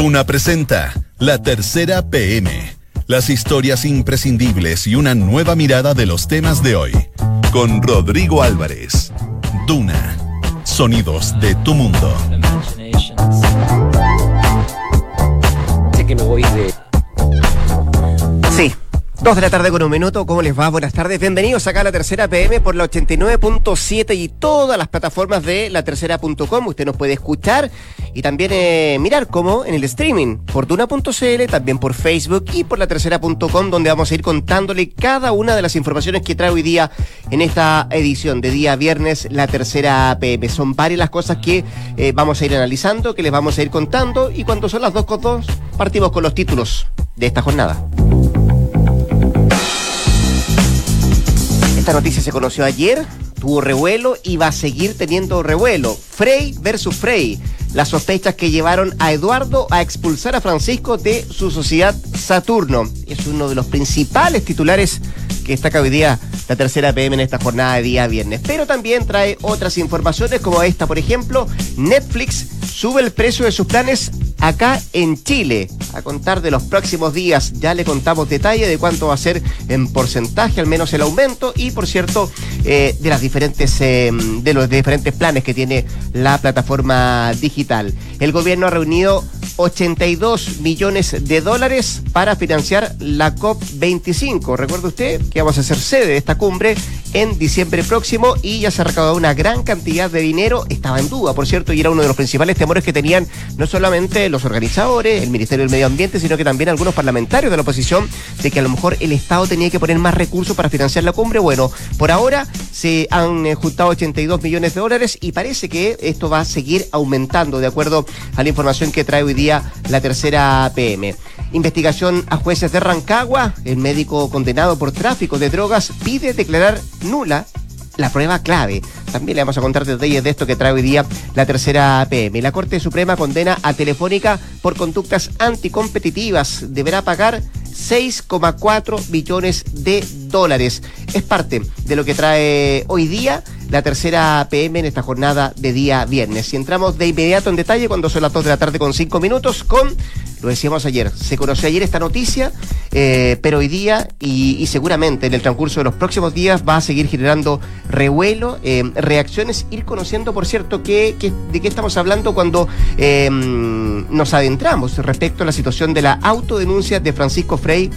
Duna presenta La Tercera PM. Las historias imprescindibles y una nueva mirada de los temas de hoy. Con Rodrigo Álvarez. Duna. Sonidos de tu mundo. Sé que me voy. Dos de la tarde con un minuto, ¿cómo les va? Buenas tardes, bienvenidos acá a la tercera PM por la 89.7 y todas las plataformas de la tercera.com. Usted nos puede escuchar y también eh, mirar como en el streaming por Duna.cl, también por Facebook y por la tercera.com, donde vamos a ir contándole cada una de las informaciones que trae hoy día en esta edición de día viernes, la tercera PM. Son varias las cosas que eh, vamos a ir analizando, que les vamos a ir contando y cuando son las dos con dos, partimos con los títulos de esta jornada. Esta noticia se conoció ayer, tuvo revuelo y va a seguir teniendo revuelo. Frey versus Frey. Las sospechas que llevaron a Eduardo a expulsar a Francisco de su sociedad Saturno. Es uno de los principales titulares que destaca hoy día la tercera PM en esta jornada de día viernes. Pero también trae otras informaciones como esta, por ejemplo, Netflix sube el precio de sus planes acá en Chile. A contar de los próximos días ya le contamos detalle de cuánto va a ser en porcentaje, al menos el aumento, y por cierto, eh, de las diferentes eh, de los diferentes planes que tiene la plataforma digital. El gobierno ha reunido 82 millones de dólares para financiar la COP25. Recuerde usted que vamos a ser sede de esta cumbre en diciembre próximo y ya se ha recaudado una gran cantidad de dinero. Estaba en duda, por cierto, y era uno de los principales temores que tenían no solamente los organizadores, el Ministerio del Medio Ambiente, sino que también algunos parlamentarios de la oposición, de que a lo mejor el Estado tenía que poner más recursos para financiar la cumbre. Bueno, por ahora se han eh, juntado 82 millones de dólares y parece que esto va a seguir aumentando, de acuerdo a la información que trae hoy día la tercera PM. Investigación a jueces de Rancagua. El médico condenado por tráfico de drogas pide declarar nula la prueba clave. También le vamos a contar detalles de esto que trae hoy día la tercera PM. La Corte Suprema condena a Telefónica por conductas anticompetitivas. Deberá pagar 6,4 billones de dólares. Es parte de lo que trae hoy día la tercera PM en esta jornada de día viernes. Y entramos de inmediato en detalle cuando son las 2 de la tarde con 5 minutos con, lo decíamos ayer, se conoció ayer esta noticia, eh, pero hoy día y, seguramente en el transcurso de los próximos días va a seguir generando revuelo, eh, reacciones, ir conociendo, por cierto, que, de qué estamos hablando cuando eh, nos adentramos respecto a la situación de la autodenuncia de Francisco Frey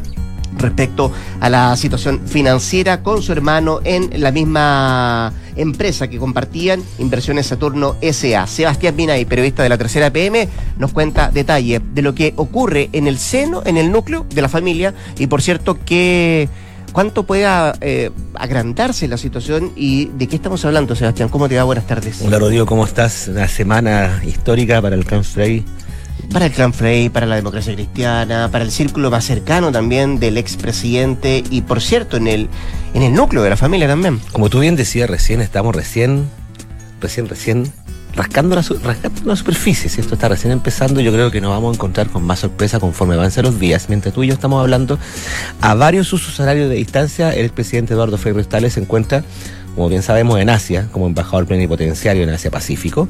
respecto a la situación financiera con su hermano en la misma empresa que compartían Inversiones Saturno SA. Sebastián Minay, periodista de la tercera PM, nos cuenta detalles de lo que ocurre en el seno, en el núcleo de la familia y por cierto que cuánto pueda eh, agrandarse la situación y de qué estamos hablando, Sebastián. ¿Cómo te va? Buenas tardes. Hola Rodrigo, ¿cómo estás? Una semana histórica para el Clan Frey para el clan Frey, para la democracia cristiana, para el círculo más cercano también del expresidente y por cierto en el, en el núcleo de la familia también. Como tú bien decías recién, estamos recién, recién, recién rascando la, rascando la superficie. Si esto está recién empezando, yo creo que nos vamos a encontrar con más sorpresa conforme avancen los días. Mientras tú y yo estamos hablando a varios usos horarios de distancia, el presidente Eduardo Frei Restales se encuentra como bien sabemos, en Asia, como embajador plenipotenciario en Asia Pacífico,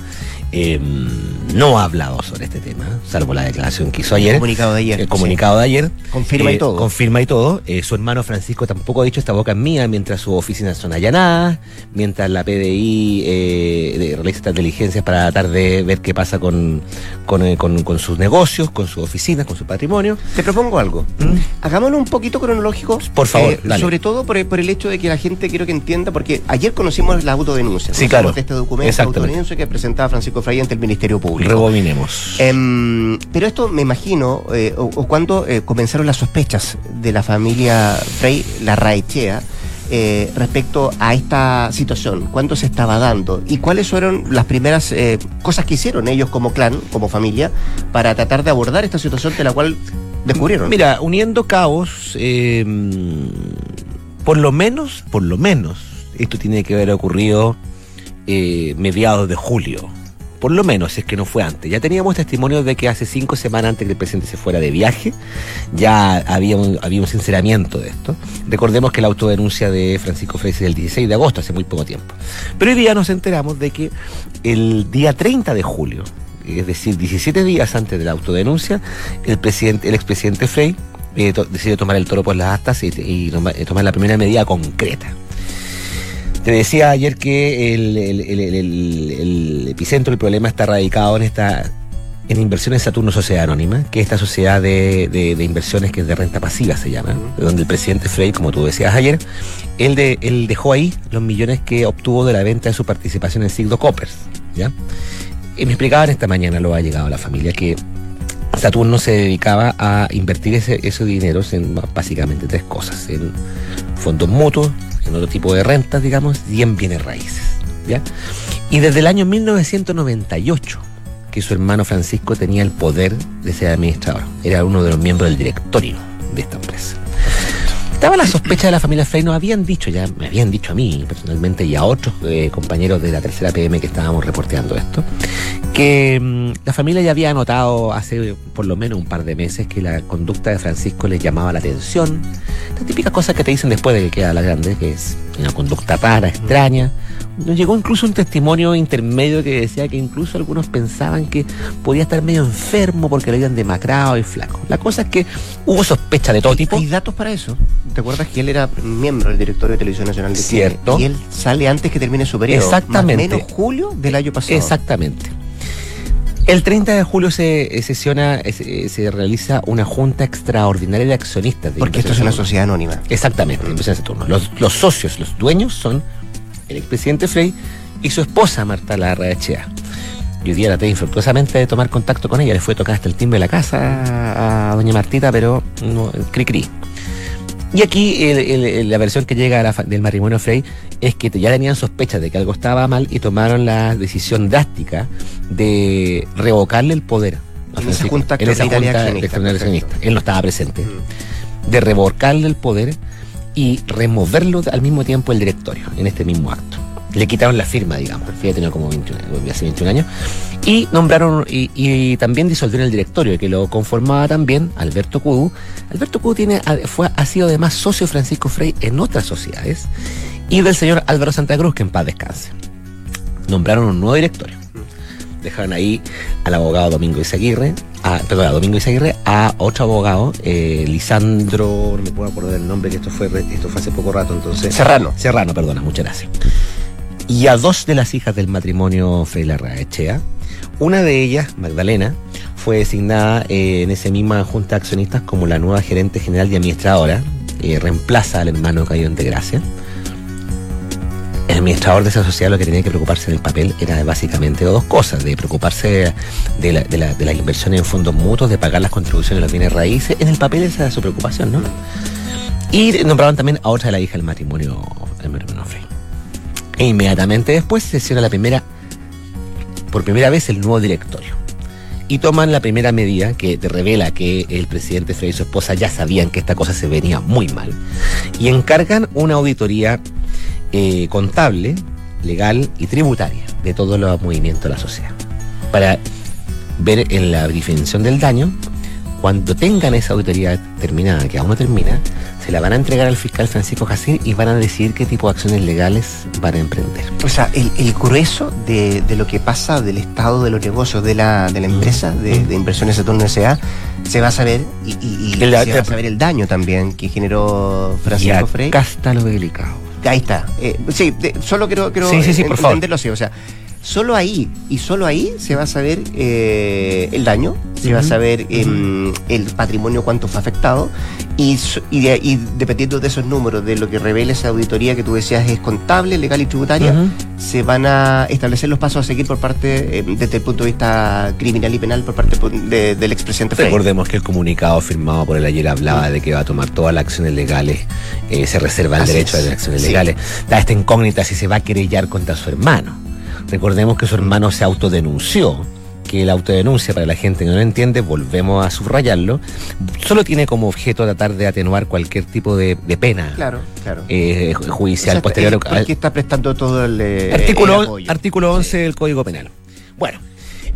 em, no ha hablado sobre este tema, salvo la declaración que hizo ayer. El comunicado de ayer. El comunicado de ayer. Confirma y eh, todo. Confirma y todo. Eh, su hermano Francisco tampoco ha dicho esta boca es mía mientras sus oficinas son allanadas, mientras la PDI eh, realiza estas diligencias para tratar de ver qué pasa con, con, sus negocios, con sus oficinas, con su patrimonio. Te propongo algo. ¿Mm? Hagámoslo un poquito cronológico. Por favor. sobre todo por, por el hecho de que la gente quiero que entienda, porque ayer conocimos la autodenuncia. Sí, claro. este documento de autodenuncia que presentaba Francisco Frey ante el Ministerio Público. Rebobinemos. Em, pero esto me imagino, eh, o, cuando eh, comenzaron las sospechas de la familia Frey, la Raechea, eh, respecto a esta situación, cuánto se estaba dando y cuáles fueron las primeras cosas que hicieron ellos como clan, como familia, para tratar de abordar esta situación de la cual descubrieron. Mira, uniendo cabos, em, por lo menos, por lo menos, esto tiene que haber ocurrido eh, mediados de julio. Por lo menos, es que no fue antes. Ya teníamos testimonios de que hace cinco semanas antes que el presidente se fuera de viaje, ya había un, había sinceramiento de esto. Recordemos que la autodenuncia de Francisco Frey es del 16 de agosto, hace muy poco tiempo. Pero hoy día nos enteramos de que el día 30 de julio, es decir, 17 días antes de la autodenuncia, el presidente, el expresidente Frey eh, to- decidió tomar el toro por las astas y, eh, tomar la primera medida concreta. Te decía ayer que el, el- epicentro del problema está radicado en esta en Inversiones Saturno Sociedad Anónima, que es esta sociedad de, de- de inversiones que es de renta pasiva se llama, donde el presidente Frey, como tú decías ayer, él, de, él dejó ahí los millones que obtuvo de la venta de su participación en Sigdo Coppers. ¿ya? Y me explicaban esta mañana, lo ha llegado a la familia, que Saturno se dedicaba a invertir ese, esos dineros en básicamente tres cosas, en fondos mutuos, en otro tipo de rentas, digamos, y en bienes raíces. ¿ya? Y desde el año 1998, que su hermano Francisco tenía el poder de ser administrador, era uno de los miembros del directorio de esta empresa. Estaba la sospecha de la familia Frey, nos habían dicho ya, me habían dicho a mí personalmente y a otros eh, compañeros de la tercera PM que estábamos reporteando esto, que mm, la familia ya había notado hace por lo menos un par de meses que la conducta de Francisco les llamaba la atención. La típica cosa que te dicen después de que queda la grande, que es una conducta rara, extraña. Nos llegó incluso un testimonio intermedio que decía que incluso algunos pensaban que podía estar medio enfermo porque lo habían demacrado y flaco. La cosa es que hubo sospecha de todo tipo. ¿Hay datos para eso? ¿Te acuerdas que él era miembro del directorio de Televisión Nacional de Chile? Cierto. Y él sale antes que termine su periodo. Exactamente. Más menos julio del año pasado. Exactamente. El 30 de julio se eh, sesiona, eh, se, se realiza una junta extraordinaria de accionistas. de Porque esto es una sociedad anónima. Exactamente, Inversiones Saturno. Los, los socios, los dueños son el expresidente Frey y su esposa Marta Larraechea. Y hoy día traté infructuosamente de tomar contacto con ella. Le fue a tocar hasta el timbre de la casa a doña Martita, pero no, cri cri. Y aquí el- el- el- la versión que llega la del matrimonio Frey es que ya tenían sospechas de que algo estaba mal y tomaron la decisión drástica de revocarle el poder. En esa junta En esa junta accionista. Él no estaba presente Mm. de revocarle el poder y removerlo al mismo tiempo el directorio, en este mismo acto. Le quitaron la firma, digamos, el FIA tenía como 21, años, hace 21 años, y nombraron, y, también disolvieron el directorio, que lo conformaba también Alberto Cudú. Alberto Cudú tiene, fue, ha sido además socio Francisco Frey en otras sociedades, y del señor Álvaro Santa Cruz, que en paz descanse. Nombraron un nuevo directorio. Dejaron ahí al abogado Domingo Izaguirre, a, perdón, a Domingo Izaguirre, a otro abogado, eh, Lisandro, no me puedo acordar el nombre, que esto fue, esto fue hace poco rato, entonces. Serrano. Serrano, perdona, muchas gracias. Y a dos de las hijas del matrimonio Frey Larraechea. Una de ellas, Magdalena, fue designada eh, en esa misma junta de accionistas como la nueva gerente general y administradora. eh, reemplaza al hermano caído en desgracia. El administrador de esa sociedad lo que tenía que preocuparse en el papel era básicamente dos cosas, de preocuparse de, la- de la- de las inversiones en fondos mutuos, de pagar las contribuciones de los bienes raíces. En el papel esa era su preocupación, ¿no? Y nombraron también a otra de la hija del matrimonio, el matrimonio Frey. E inmediatamente después se sesiona la primera, por primera vez el nuevo directorio. Y toman la primera medida que te revela que el presidente Frey y su esposa ya sabían que esta cosa se venía muy mal. Y encargan una auditoría eh, contable, legal y tributaria de todos los movimientos de la sociedad. Para ver en la definición del daño, cuando tengan esa auditoría terminada, que aún no termina, se la van a entregar al fiscal Francisco Jacín y van a decidir qué tipo de acciones legales van a emprender. O sea, el, el grueso de, de lo que pasa del estado de los negocios de la, de la empresa, de, de Inversiones Saturno S.A., se va a saber y, y- y El- se va a saber el daño también que generó Francisco Frey. está lo delicado. Ahí está. Eh, sí, de- solo quiero, quiero Sí, sí, sí, favor. entenderlo así. O sea, solo ahí y solo ahí se va a saber eh, el daño, se va a saber em, el patrimonio cuánto fue afectado y, y, y dependiendo de esos números, de lo que revela esa auditoría que tú decías es contable, legal y tributaria, se van a establecer los pasos a seguir por parte, eh, desde el punto de vista criminal y penal, por parte de- del expresidente Frey. Recordemos que el comunicado firmado por él ayer hablaba de que va a tomar todas las acciones legales, eh, se reserva el Así derecho es. a las acciones Sí. legales. Da esta incógnita si se va a querellar contra su hermano. Recordemos que su hermano se autodenunció, que la autodenuncia, para la gente que no lo entiende, volvemos a subrayarlo, solo tiene como objeto tratar de atenuar cualquier tipo de, de pena Claro, claro. eh, ju- judicial O sea, posterior es porque está prestando todo el, eh, artículo, el apoyo. artículo 11 del Código Penal. Bueno,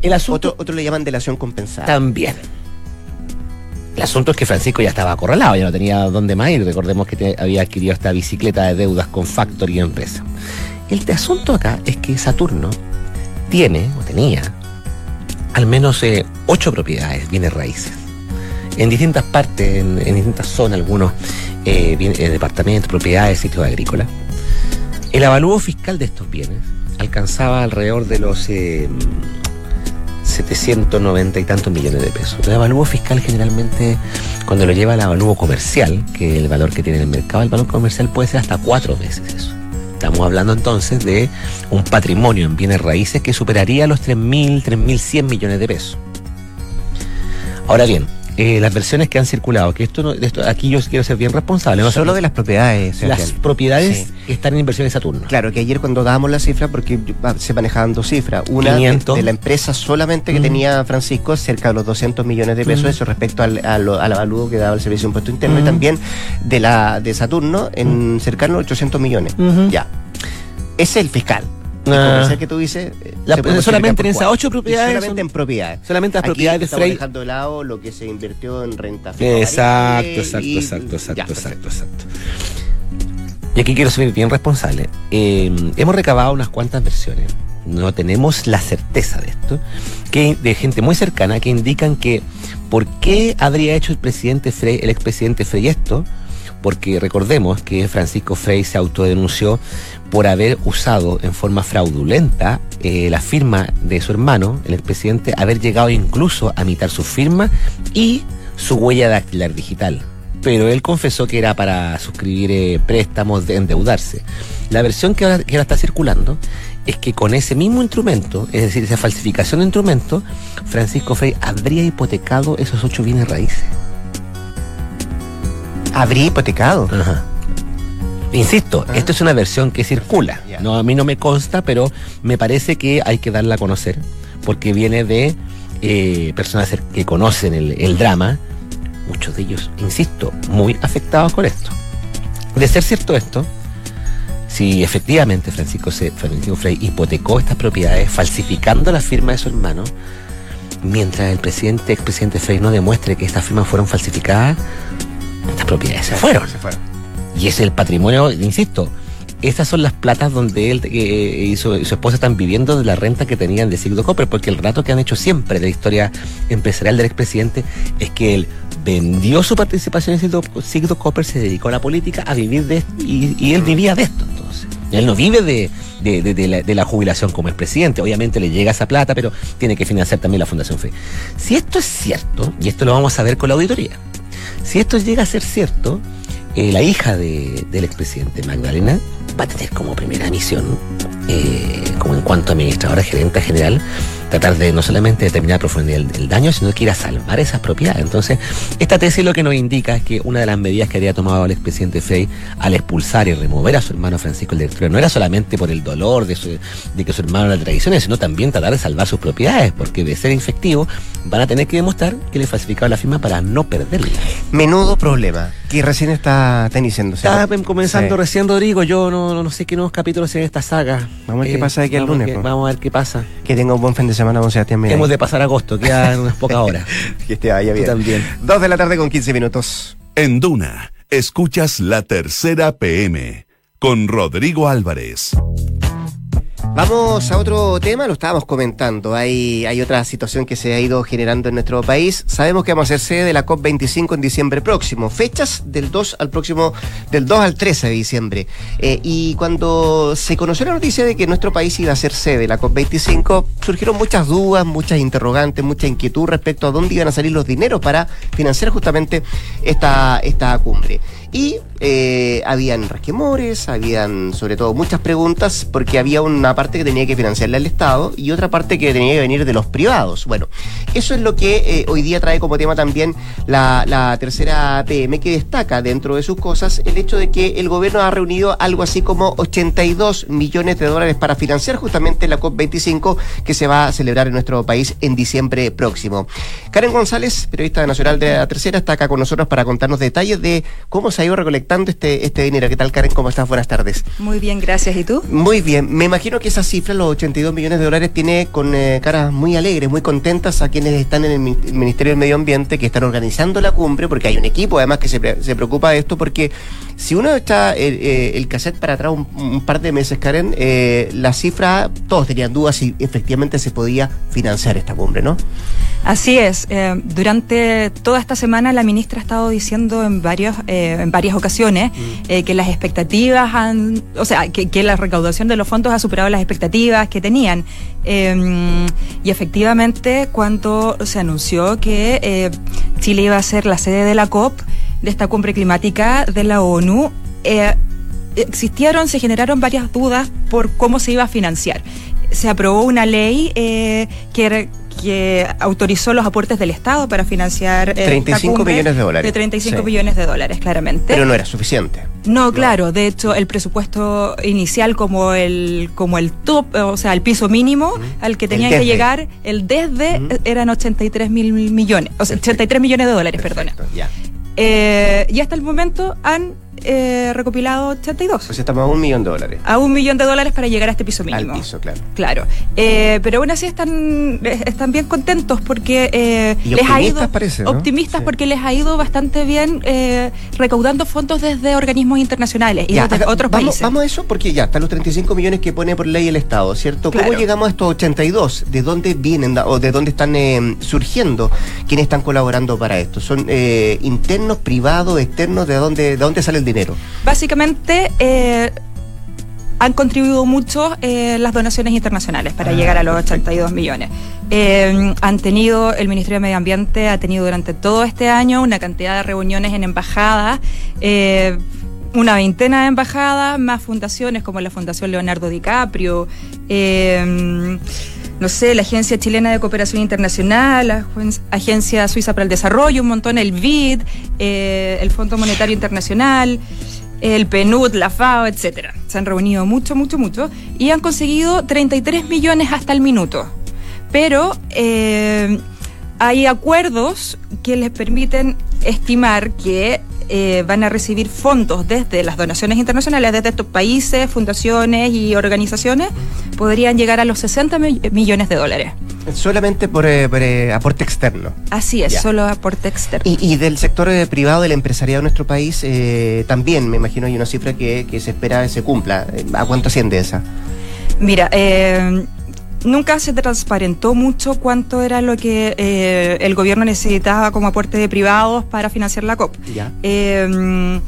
el asunto Otro, otro le llaman delación compensada. también. El asunto es que Francisco ya estaba acorralado, ya no tenía dónde más ir. Recordemos que te- había adquirido esta bicicleta de deudas con Factory y empresa. El asunto acá es que Saturno tiene, o tenía, al menos eh, ocho propiedades, bienes raíces. En distintas partes, en, distintas zonas, algunos eh, eh, departamentos, propiedades, sitios agrícolas. El avalúo fiscal de estos bienes alcanzaba alrededor de los 790 y tantos millones de pesos. El avalúo fiscal generalmente, cuando lo lleva al avalúo comercial, que es el valor que tiene en el mercado, el valor comercial puede ser hasta cuatro veces eso. Estamos hablando entonces de un patrimonio en bienes raíces que superaría los 3.000, 3.100 millones de pesos. Ahora bien, eh, las versiones que han circulado, que esto, esto aquí yo quiero ser bien responsable. No Solo de las propiedades. Las propiedades están en inversiones Saturno. Claro, que ayer cuando dábamos la cifra, porque se manejaban dos cifras, una de, la empresa solamente que tenía Francisco, cerca de los 200 millones de pesos, eso respecto al, al, al, que daba el Servicio de Impuesto Interno, y también de la de Saturno, en cercano a 800 millones. Ya. Ese es el fiscal. Ah. que tú dices. Eh, solamente en esas ocho propiedades. solamente en propiedades. Solamente las propiedades de Frey. dejando de lado lo que se invirtió en renta Exacto, exacto, exacto, exacto, exacto, exacto. Y aquí quiero ser bien responsable. Eh, hemos recabado unas cuantas versiones. No tenemos la certeza de esto. Que de gente muy cercana que indican que por qué habría hecho el presidente Frey, el expresidente Frey esto porque recordemos que Francisco Frey se autodenunció por haber usado en forma fraudulenta eh, la firma de su hermano, el expresidente, haber llegado incluso a imitar su firma y su huella dactilar digital. Pero él confesó que era para suscribir eh, préstamos de endeudarse. La versión que ahora, está circulando es que con ese mismo instrumento, es decir, esa falsificación de instrumento, Francisco Frey habría hipotecado esos ocho bienes raíces habría hipotecado. Insisto, esto es una versión que circula. No, a mí no me consta, pero me parece que hay que darla a conocer, porque viene de eh, personas que conocen el, drama, muchos de ellos, insisto, muy afectados con esto. De ser cierto esto, si efectivamente Francisco, Francisco Frey hipotecó estas propiedades falsificando la firma de su hermano, mientras el presidente, expresidente Frey no demuestre que estas firmas fueron falsificadas, estas propiedades se fueron. Se fueron. Y es el patrimonio, insisto, estas son las platas donde él eh, y, su, esposa están viviendo de la renta que tenían de Sigdo Copper, porque el rato que han hecho siempre de la historia empresarial del expresidente es que él vendió su participación en Sigdo, Copper, se dedicó a la política, a vivir de esto, y, él vivía de esto entonces. Él no vive de, la, de, la, jubilación como expresidente. Obviamente le llega esa plata, pero tiene que financiar también la Fundación FE. Si esto es cierto, y esto lo vamos a ver con la auditoría, si esto llega a ser cierto, eh, la hija de, del expresidente Magdalena va a tener como primera misión, eh, como en cuanto administradora gerente general, tratar de no solamente determinar profundidad el, daño, sino que ir a salvar esas propiedades. Entonces, esta tesis lo que nos indica es que una de las medidas que había tomado el expresidente Frey al expulsar y remover a su hermano Francisco el director no era solamente por el dolor de, de que su hermano era traiciones, sino también tratar de salvar sus propiedades, porque de ser infectivo van a tener que demostrar que le falsificaba la firma para no perderla. Menudo problema, que recién está, iniciando. Está comenzando recién, Rodrigo. Yo no, no, sé qué nuevos capítulos en esta saga. Vamos a ver qué eh, pasa aquí el lunes. vamos a ver qué pasa. Que tenga un buen fin de semana, don Sebastián Hemos de pasar agosto, quedan unas pocas horas. que esté vaya bien. también. Dos de la tarde con 15 minutos. En Duna, escuchas la tercera PM con Rodrigo Álvarez. Vamos a otro tema, lo estábamos comentando. Hay, otra situación que se ha ido generando en nuestro país. Sabemos que vamos a ser sede de la COP25 en diciembre próximo. Fechas del 2 al próximo, del 2 al 13 de diciembre. Eh, y cuando se conoció la noticia de que nuestro país iba a ser sede de la COP25, surgieron muchas dudas, muchas interrogantes, mucha inquietud respecto a dónde iban a salir los dineros para financiar justamente esta, esta cumbre. Y eh, habían resquemores, habían sobre todo muchas preguntas, porque había una parte que tenía que financiarle al Estado y otra parte que tenía que venir de los privados. Bueno, eso es lo que eh, hoy día trae como tema también la, tercera PM, que destaca dentro de sus cosas el hecho de que el gobierno ha reunido algo así como 82 millones de dólares para financiar justamente la COP25 que se va a celebrar en nuestro país en diciembre próximo. Karen González, periodista nacional de la tercera, está acá con nosotros para contarnos detalles de cómo se ha ha ido recolectando este, este dinero. ¿Qué tal, Karen? ¿Cómo estás? Buenas tardes. Muy bien, gracias. ¿Y tú? Muy bien. Me imagino que esa cifra, los 82 millones de dólares, tiene con eh, caras muy alegres, muy contentas a quienes están en el Ministerio del Medio Ambiente, que están organizando la cumbre, porque hay un equipo además que se, se preocupa de esto, porque si uno echa el, el cassette para atrás un, par de meses, Karen, eh, la cifra, todos tenían dudas si efectivamente se podía financiar esta cumbre, ¿no? Así es. Eh, durante toda esta semana la ministra ha estado diciendo en varios, eh, en varias ocasiones mm. que las expectativas han, o sea, que, que, la recaudación de los fondos ha superado las expectativas que tenían. Em, y efectivamente, cuando se anunció que Chile iba a ser la sede de la COP, de esta cumbre climática de la ONU, eh, existieron, se generaron varias dudas por cómo se iba a financiar. Se aprobó una ley eh, que, que autorizó los aportes del Estado para financiar. 35 eh, millones de dólares. De 35 millones de dólares, claramente. Pero no era suficiente. No, claro. De hecho, el presupuesto inicial como el como el top, o sea, el piso mínimo al que tenían que llegar, el desde, eran 83 mil millones, o sea, 83 millones de dólares, perdona. Ya. Eh, y hasta el momento han eh, recopilado 82. Pues estamos a un millón de dólares. A un millón de dólares para llegar a este piso mínimo. Al piso, claro. Claro. Eh, pero aún así están, están bien contentos porque eh, les ha ido. Parece, Optimistas porque les ha ido bastante bien eh, recaudando fondos desde organismos internacionales y desde otros países. Vamos a eso porque ya están los 35 millones que pone por ley el Estado, ¿cierto? ¿Cómo llegamos a estos 82? ¿De dónde vienen o de dónde están surgiendo quienes están colaborando para esto? ¿Son internos, privados, externos? ¿De dónde, de dónde sale el dinero? Básicamente, eh, han contribuido mucho eh, las donaciones internacionales para ah, llegar a los 82 millones. Eh, han tenido, el Ministerio de Medio Ambiente ha tenido durante todo este año una cantidad de reuniones en embajadas, una veintena de embajadas, más fundaciones como la Fundación Leonardo DiCaprio no sé, la Agencia Chilena de Cooperación Internacional, la Agencia Suiza para el Desarrollo, un montón, el BID, eh, el Fondo Monetario Internacional, el PNUD, la FAO, etcétera. Se han reunido mucho, mucho, mucho y han conseguido 33 millones hasta el minuto. Pero eh, hay acuerdos que les permiten estimar que eh, van a recibir fondos desde las donaciones internacionales, desde estos países, fundaciones y organizaciones, podrían llegar a los 60 millones de dólares. Solamente por, eh, eh, aporte externo. Así es, solo aporte externo. Y, del sector privado, del empresariado de nuestro país, también me imagino hay una cifra que, que se espera se cumpla. ¿A cuánto asciende esa? Mira, eh, nunca se transparentó mucho cuánto era lo que eh, el gobierno necesitaba como aporte de privados para financiar la COP. Eh,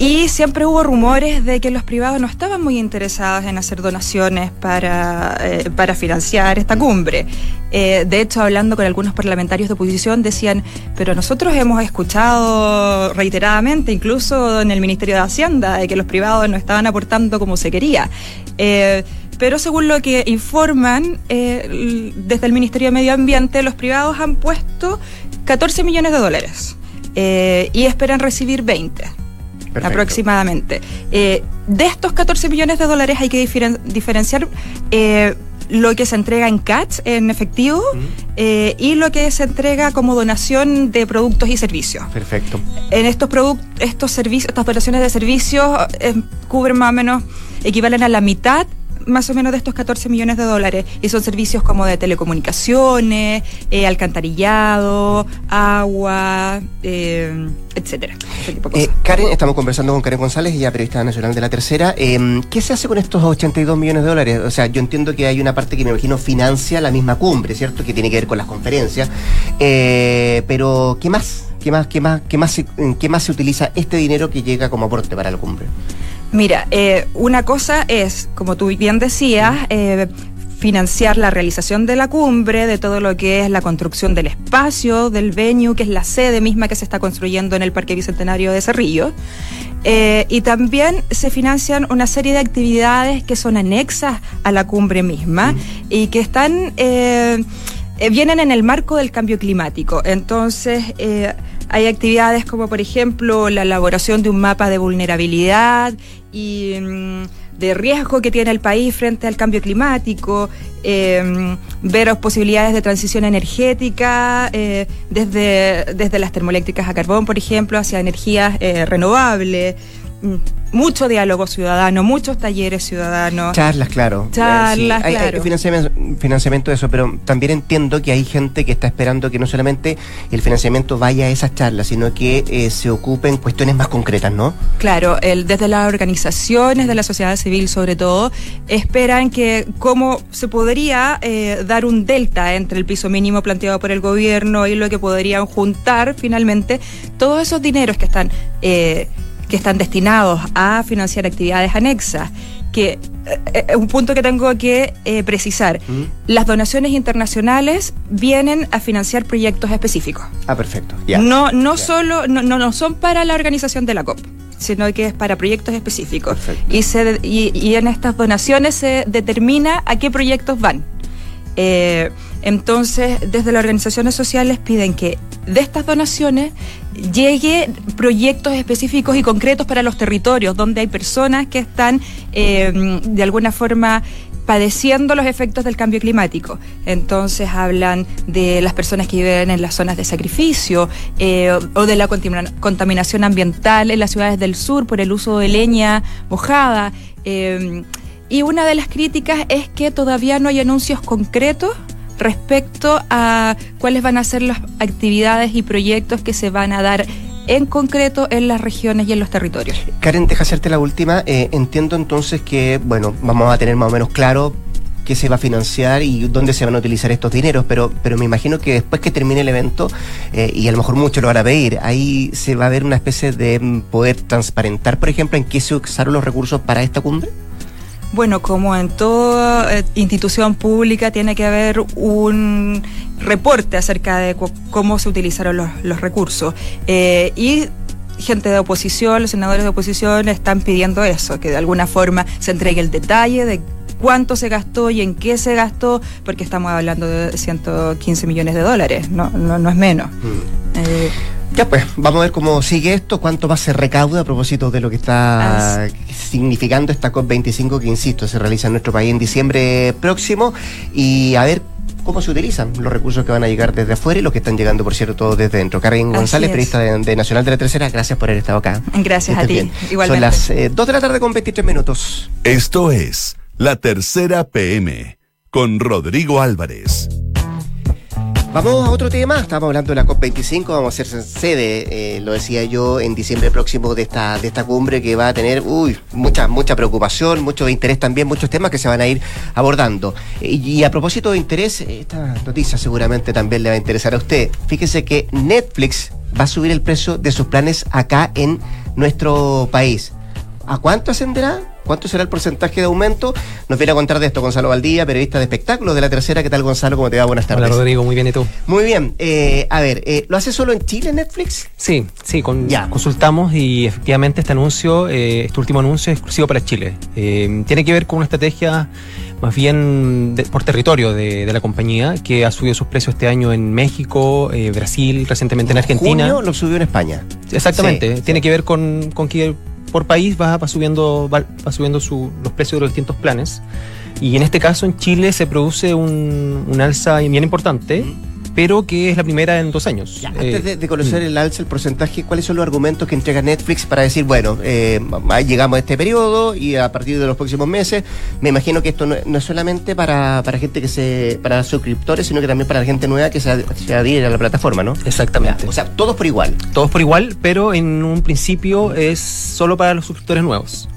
y siempre hubo rumores de que los privados no estaban muy interesados en hacer donaciones para, eh, para financiar esta cumbre. de hecho, hablando con algunos parlamentarios de oposición, decían, pero nosotros hemos escuchado reiteradamente, incluso en el Ministerio de Hacienda, de que los privados no estaban aportando como se quería pero según lo que informan eh, desde el Ministerio de Medio Ambiente, los privados han puesto 14 millones de dólares eh, y esperan recibir 20 aproximadamente. Eh, de estos 14 millones de dólares hay que diferenciar lo que se entrega en cash, en efectivo, y lo que se entrega como donación de productos y servicios. Perfecto. En estos productos, estos servicios, estas donaciones de servicios cubren más o menos, equivalen a la mitad más o menos de estos 14 millones de dólares y son servicios como de telecomunicaciones, eh, alcantarillado, agua, eh, etcétera. Eh, Karen, estamos conversando con Karen González, ella periodista nacional de la tercera. Em, ¿Qué se hace con estos 82 millones de dólares? O sea, yo entiendo que hay una parte que me imagino financia la misma cumbre, ¿cierto? Que tiene que ver con las conferencias. pero, ¿qué más? ¿Qué más, qué más, qué más, qué más se utiliza este dinero que llega como aporte para la cumbre? Mira, eh, una cosa es, como tú bien decías, eh, financiar la realización de la cumbre, de todo lo que es la construcción del espacio, del venue, que es la sede misma que se está construyendo en el Parque Bicentenario de Cerrillo. Eh, y también se financian una serie de actividades que son anexas a la cumbre misma y que están vienen en el marco del cambio climático. Entonces, hay actividades como, por ejemplo, la elaboración de un mapa de vulnerabilidad y mm, de riesgo que tiene el país frente al cambio climático, eh, ver posibilidades de transición energética eh, desde, desde las termoeléctricas a carbón, por ejemplo, hacia energías eh, renovables. Mucho diálogo ciudadano, muchos talleres ciudadanos. Charlas, claro. Charlas, hay, claro. financiamiento, financiamiento de eso, pero también entiendo que hay gente que está esperando que no solamente el financiamiento vaya a esas charlas, sino que eh, se ocupen cuestiones más concretas, ¿no? Claro, el, desde las organizaciones de la sociedad civil sobre todo, esperan que cómo se podría eh, dar un delta entre el piso mínimo planteado por el gobierno y lo que podrían juntar finalmente todos esos dineros que están... Eh, que están destinados a financiar actividades anexas, que es eh, un punto que tengo que eh, precisar. ¿Mm? Las donaciones internacionales vienen a financiar proyectos específicos. Ah, perfecto. No, no solo, no, no, no son para la organización de la COP sino que es para proyectos específicos. Perfecto. Y, se, y, y en estas donaciones se determina a qué proyectos van. Eh, entonces, desde las organizaciones sociales piden que de estas donaciones llegue proyectos específicos y concretos para los territorios, donde hay personas que están eh, de alguna forma padeciendo los efectos del cambio climático. Entonces hablan de las personas que viven en las zonas de sacrificio eh, o de la contamina- contaminación ambiental en las ciudades del sur por el uso de leña mojada. eh, y una de las críticas es que todavía no hay anuncios concretos respecto a cuáles van a ser las actividades y proyectos que se van a dar en concreto en las regiones y en los territorios. Karen, deja hacerte la última. Eh, entiendo entonces que, bueno, vamos a tener más o menos claro qué se va a financiar y dónde se van a utilizar estos dineros, pero, pero me imagino que después que termine el evento, eh, y a lo mejor muchos lo van a pedir, ahí se va a ver una especie de mm, poder transparentar, por ejemplo, en qué se usaron los recursos para esta cumbre. Bueno, como en toda eh, institución pública tiene que haber un reporte acerca de cómo se utilizaron los, los recursos. Eh, y gente de oposición, los senadores de oposición están pidiendo eso, que de alguna forma se entregue el detalle de cuánto se gastó y en qué se gastó, porque estamos hablando de 115 millones de dólares, no, no, no es menos. Eh, Ya pues, vamos a ver cómo sigue esto, cuánto más se recauda a propósito de lo que está significando esta COP25 que, insisto, se realiza en nuestro país en diciembre próximo y a ver cómo se utilizan los recursos que van a llegar desde afuera y los que están llegando, por cierto, todos desde dentro. Karen González, es. periodista de, de Nacional de la Tercera, gracias por haber estado acá. Gracias a ti, bien. igualmente. Son las 2 de la tarde con 23 minutos. Esto es La Tercera PM con Rodrigo Álvarez. Vamos a otro tema, estamos hablando de la COP25, vamos a ser sede, eh, lo decía yo, en diciembre próximo de esta, de esta cumbre que va a tener mucha, mucha preocupación, mucho interés también, muchos temas que se van a ir abordando. Eh, Y, a propósito de interés, esta noticia seguramente también le va a interesar a usted. Fíjese que Netflix va a subir el precio de sus planes acá en nuestro país. ¿A cuánto ascenderá? ¿Cuánto será el porcentaje de aumento? Nos viene a contar de esto Gonzalo Valdía, periodista de espectáculos de la tercera. ¿Qué tal Gonzalo? ¿Cómo te va? Buenas tardes. Hola Rodrigo, muy bien, ¿y tú? Muy bien. Eh, a ver, eh, ¿lo hace solo en Chile Netflix? Sí, sí, con- Ya. consultamos y efectivamente este anuncio, eh, este último anuncio es exclusivo para Chile. Tiene que ver con una estrategia más bien de- por territorio de, de la compañía que ha subido sus precios este año en México, eh, Brasil, recientemente en Argentina. Junio lo subió en España. Exactamente, Sí, tiene sí. que ver con, con que por país va, va subiendo, va, subiendo su- los precios de los distintos planes. Y en este caso en Chile se produce un, un alza bien importante, pero que es la primera en dos años. Ya, Eh, antes de, de conocer mm. el alza, el porcentaje, ¿cuáles son los argumentos que entrega Netflix para decir, bueno, eh, llegamos a este periodo y a partir de los próximos meses, me imagino que esto no, no es solamente para, para gente que se, para suscriptores, sino que también para la gente nueva que se, se adhiere a la plataforma, ¿no? Exactamente. O sea, todos por igual. Todos por igual, pero en un principio es solo para los suscriptores nuevos.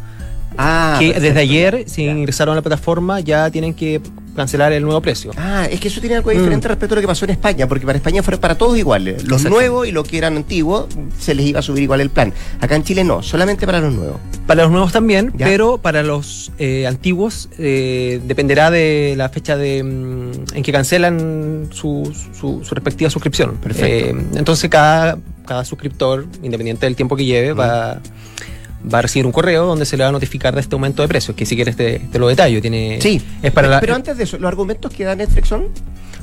Ah, que perfecto. desde ayer, si Ya. ingresaron a la plataforma, ya tienen que cancelar el nuevo precio. Ah, es que eso tiene algo diferente Mm. respecto a lo que pasó en España, porque para España fueron para todos iguales. Los Exacto. nuevos y los que eran antiguos se les iba a subir igual el plan. Acá en Chile no, solamente para los nuevos. Para los nuevos también, Ya. pero para los eh, antiguos eh, dependerá de la fecha de, mm, en que cancelan su, su- su respectiva suscripción. Perfecto. Eh, entonces cada, cada suscriptor, independiente del tiempo que lleve, va, va a recibir un correo donde se le va a notificar de este aumento de precios, que si quieres te, te lo detallo. Tiene, Sí, es para la- pero antes de eso, ¿los argumentos que da Netflix son?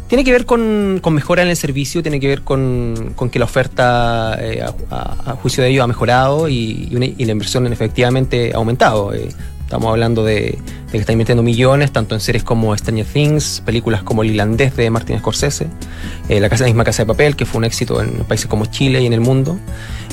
Tiene que ver con, con mejora en el servicio, tiene que ver con, con que la oferta eh, a, a- juicio de ellos ha mejorado y, y una- y la inversión efectivamente ha aumentado. eh. Estamos hablando de, de que está invirtiendo millones, tanto en series como Stranger Things, películas como El Irlandés de Martin Scorsese, eh, la, casa, la misma Casa de Papel, que fue un éxito en países como Chile y en el mundo.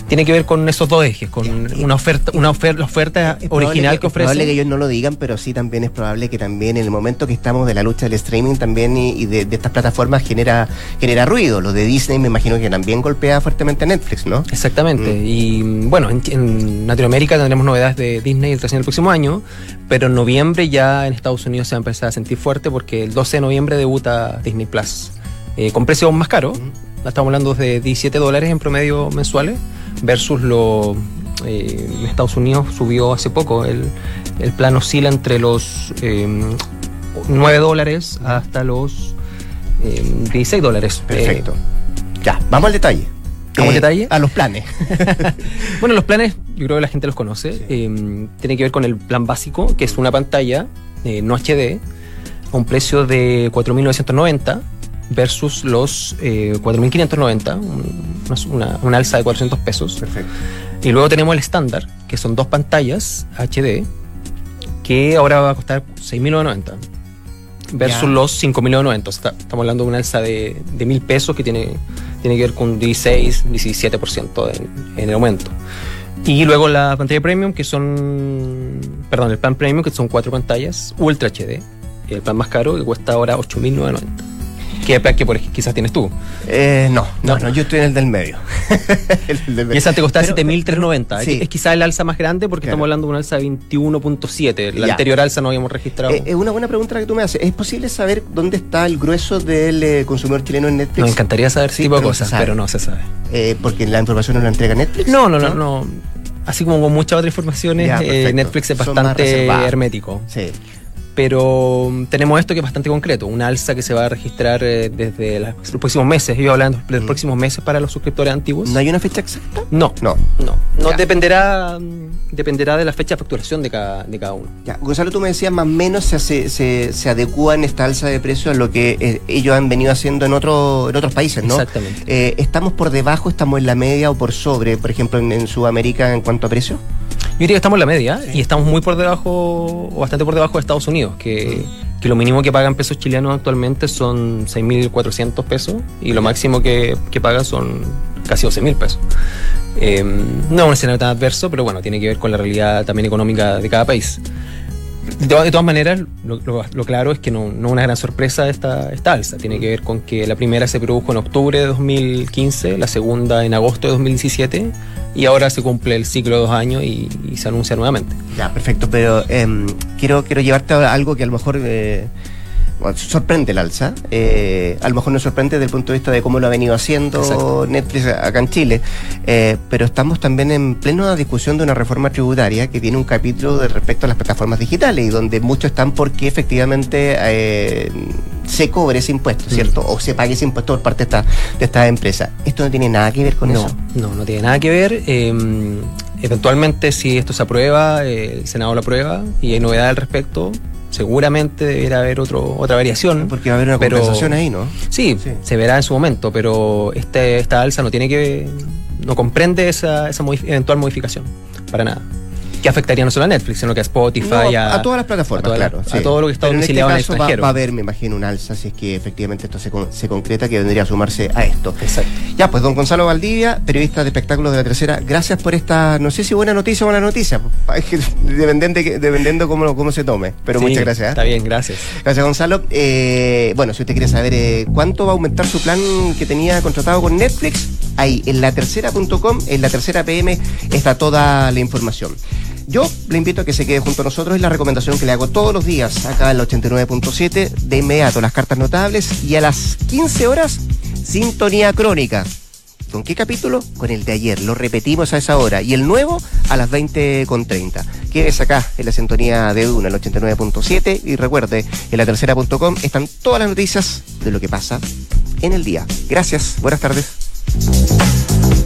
Tiene que ver con esos dos ejes, con una oferta, una oferta, la oferta original que, Es probable ofrece. que ellos no lo digan, pero sí también es probable que también en el momento que estamos de la lucha del streaming también y, y de, de estas plataformas genera, genera ruido. Lo de Disney me imagino que también golpea fuertemente a Netflix, ¿no? Exactamente. Mm. Y bueno, en, en Latinoamérica tendremos novedades de Disney recién el próximo año, pero en noviembre ya en Estados Unidos se va a empezar a sentir fuerte porque el 12 de noviembre debuta Disney Plus. Eh, con precios más caros, estamos hablando de 17 dólares en promedio mensuales, versus lo. eh, Estados Unidos subió hace poco. El, el plan oscila entre los eh, 9 dólares hasta los eh, 16 dólares. Perfecto. ya, vamos al detalle. Eh, ¿Vamos al detalle? A los planes. Bueno, los planes, yo creo que la gente los conoce. Eh, tiene que ver con el plan básico, que es una pantalla eh, no HD a un precio de 4.990 versus los eh, 4.590, un- una, una alza de 400 pesos. Perfecto. Y luego tenemos el estándar, que son dos pantallas HD, que ahora va a costar 6.990 versus los 5.990. O sea, estamos hablando de una alza de, de 1.000 pesos que tiene, tiene que ver con 16, 17% en, en el aumento. Y luego la pantalla premium, que son, perdón, el plan premium, que son cuatro pantallas, Ultra HD. El plan más caro, que cuesta ahora 8.990. El plan que por quizás tienes tú. Eh, no, no, No. no, yo estoy en el del medio. El del Y medio. esa te costaba Pero- 7.390. Sí. Es quizás el alza más grande porque Claro. estamos hablando de una alza de 21.7. La Ya. anterior alza no habíamos registrado. Eh, Es una buena pregunta que tú me haces. ¿Es posible saber dónde está el grueso del eh, consumidor chileno en Netflix? Nos encantaría saber Sí, ese tipo de no cosas, pero no se sabe. Porque la información no la entrega Netflix. No, no, no, no. Así como con muchas otras informaciones, Ya, eh. Netflix es bastante hermético. Sí. Pero mm, tenemos esto que es bastante concreto, una alza que se va a registrar eh, desde los próximos meses. Yo hablando de los Mm. próximos meses para los suscriptores antiguos. ¿No hay una fecha exacta? No, No. no. No Ya. dependerá, mm, dependerá de la fecha de facturación de cada, de cada uno. Ya, Gonzalo, tú me decías más o menos se, hace- se, se adecúa en esta alza de precios a lo que eh, ellos han venido haciendo en, otro, en otros países, ¿no? Exactamente. Eh, ¿Estamos por debajo, estamos en la media o por sobre, por ejemplo, en, en Sudamérica en cuanto a precio? Yo diría que estamos en la media y estamos muy por debajo, o bastante por debajo de Estados Unidos, que, que lo mínimo que pagan pesos chilenos actualmente son 6.400 pesos y lo máximo que, que pagan son casi 12.000 pesos. Eh, no es un escenario tan adverso, pero bueno, tiene que ver con la realidad también económica de cada país. De, de todas maneras, lo, lo- lo claro es que no, no es una gran sorpresa esta, esta alza. Tiene que ver con que la primera se produjo en octubre de 2015, la segunda en agosto de 2017 y ahora se cumple el ciclo de dos años y, y se anuncia nuevamente. Ya, perfecto, pero em, quiero, quiero llevarte a algo que a lo mejor eh, sorprende el alza. Eh, a lo mejor no sorprende desde el punto de vista de cómo lo ha venido haciendo Exacto. Netflix acá en Chile, eh, pero estamos también en plena discusión de una reforma tributaria que tiene un capítulo de respecto a las plataformas digitales y donde muchos están porque efectivamente eh, se cobre ese impuesto, ¿cierto? O se pague ese impuesto por parte de esta, de esta empresa. Esto no tiene nada que ver con no, eso. no, no tiene nada que ver. Eh, eventualmente, si esto se aprueba, eh, el Senado lo aprueba y hay novedad al respecto, seguramente deberá haber otro, otra variación. Porque va a haber una Pero- compensación ahí, ¿no? Sí, Sí. se verá en su momento, pero este, esta alza no tiene que no comprende esa, esa modif- eventual modificación, para nada. Que afectaría no solo a Netflix, sino que a Spotify, No, a, a todas las plataformas, a toda la- claro. a todo lo que está Pero domiciliado en en el este caso va, extranjero. va a haber, me imagino, un alza si es que efectivamente esto se, con- se concreta, que vendría a sumarse a esto. Exacto. Ya, pues don Gonzalo Valdivia, periodista de espectáculos de la tercera, gracias por esta, no sé si buena noticia o mala noticia, dependiendo, dependiendo cómo, cómo se tome, pero Sí, muchas gracias. ¿eh? Está bien, gracias. Gracias Gonzalo. Eh, bueno, si usted quiere saber eh, cuánto va a aumentar su plan que tenía contratado con Netflix, ahí en latercera.com, en la tercera PM está toda la información. Yo le invito a que se quede junto a nosotros, es la recomendación que le hago todos los días acá en la 89.7, de inmediato las cartas notables y a las 15 horas, sintonía crónica. ¿Con qué capítulo? Con el de ayer. Lo repetimos a esa hora. Y el nuevo a las 20.30. Quédese acá en la sintonía de Duna, el 89.7. Y recuerde, en la tercera.com están todas las noticias de lo que pasa en el día. Gracias. Buenas tardes.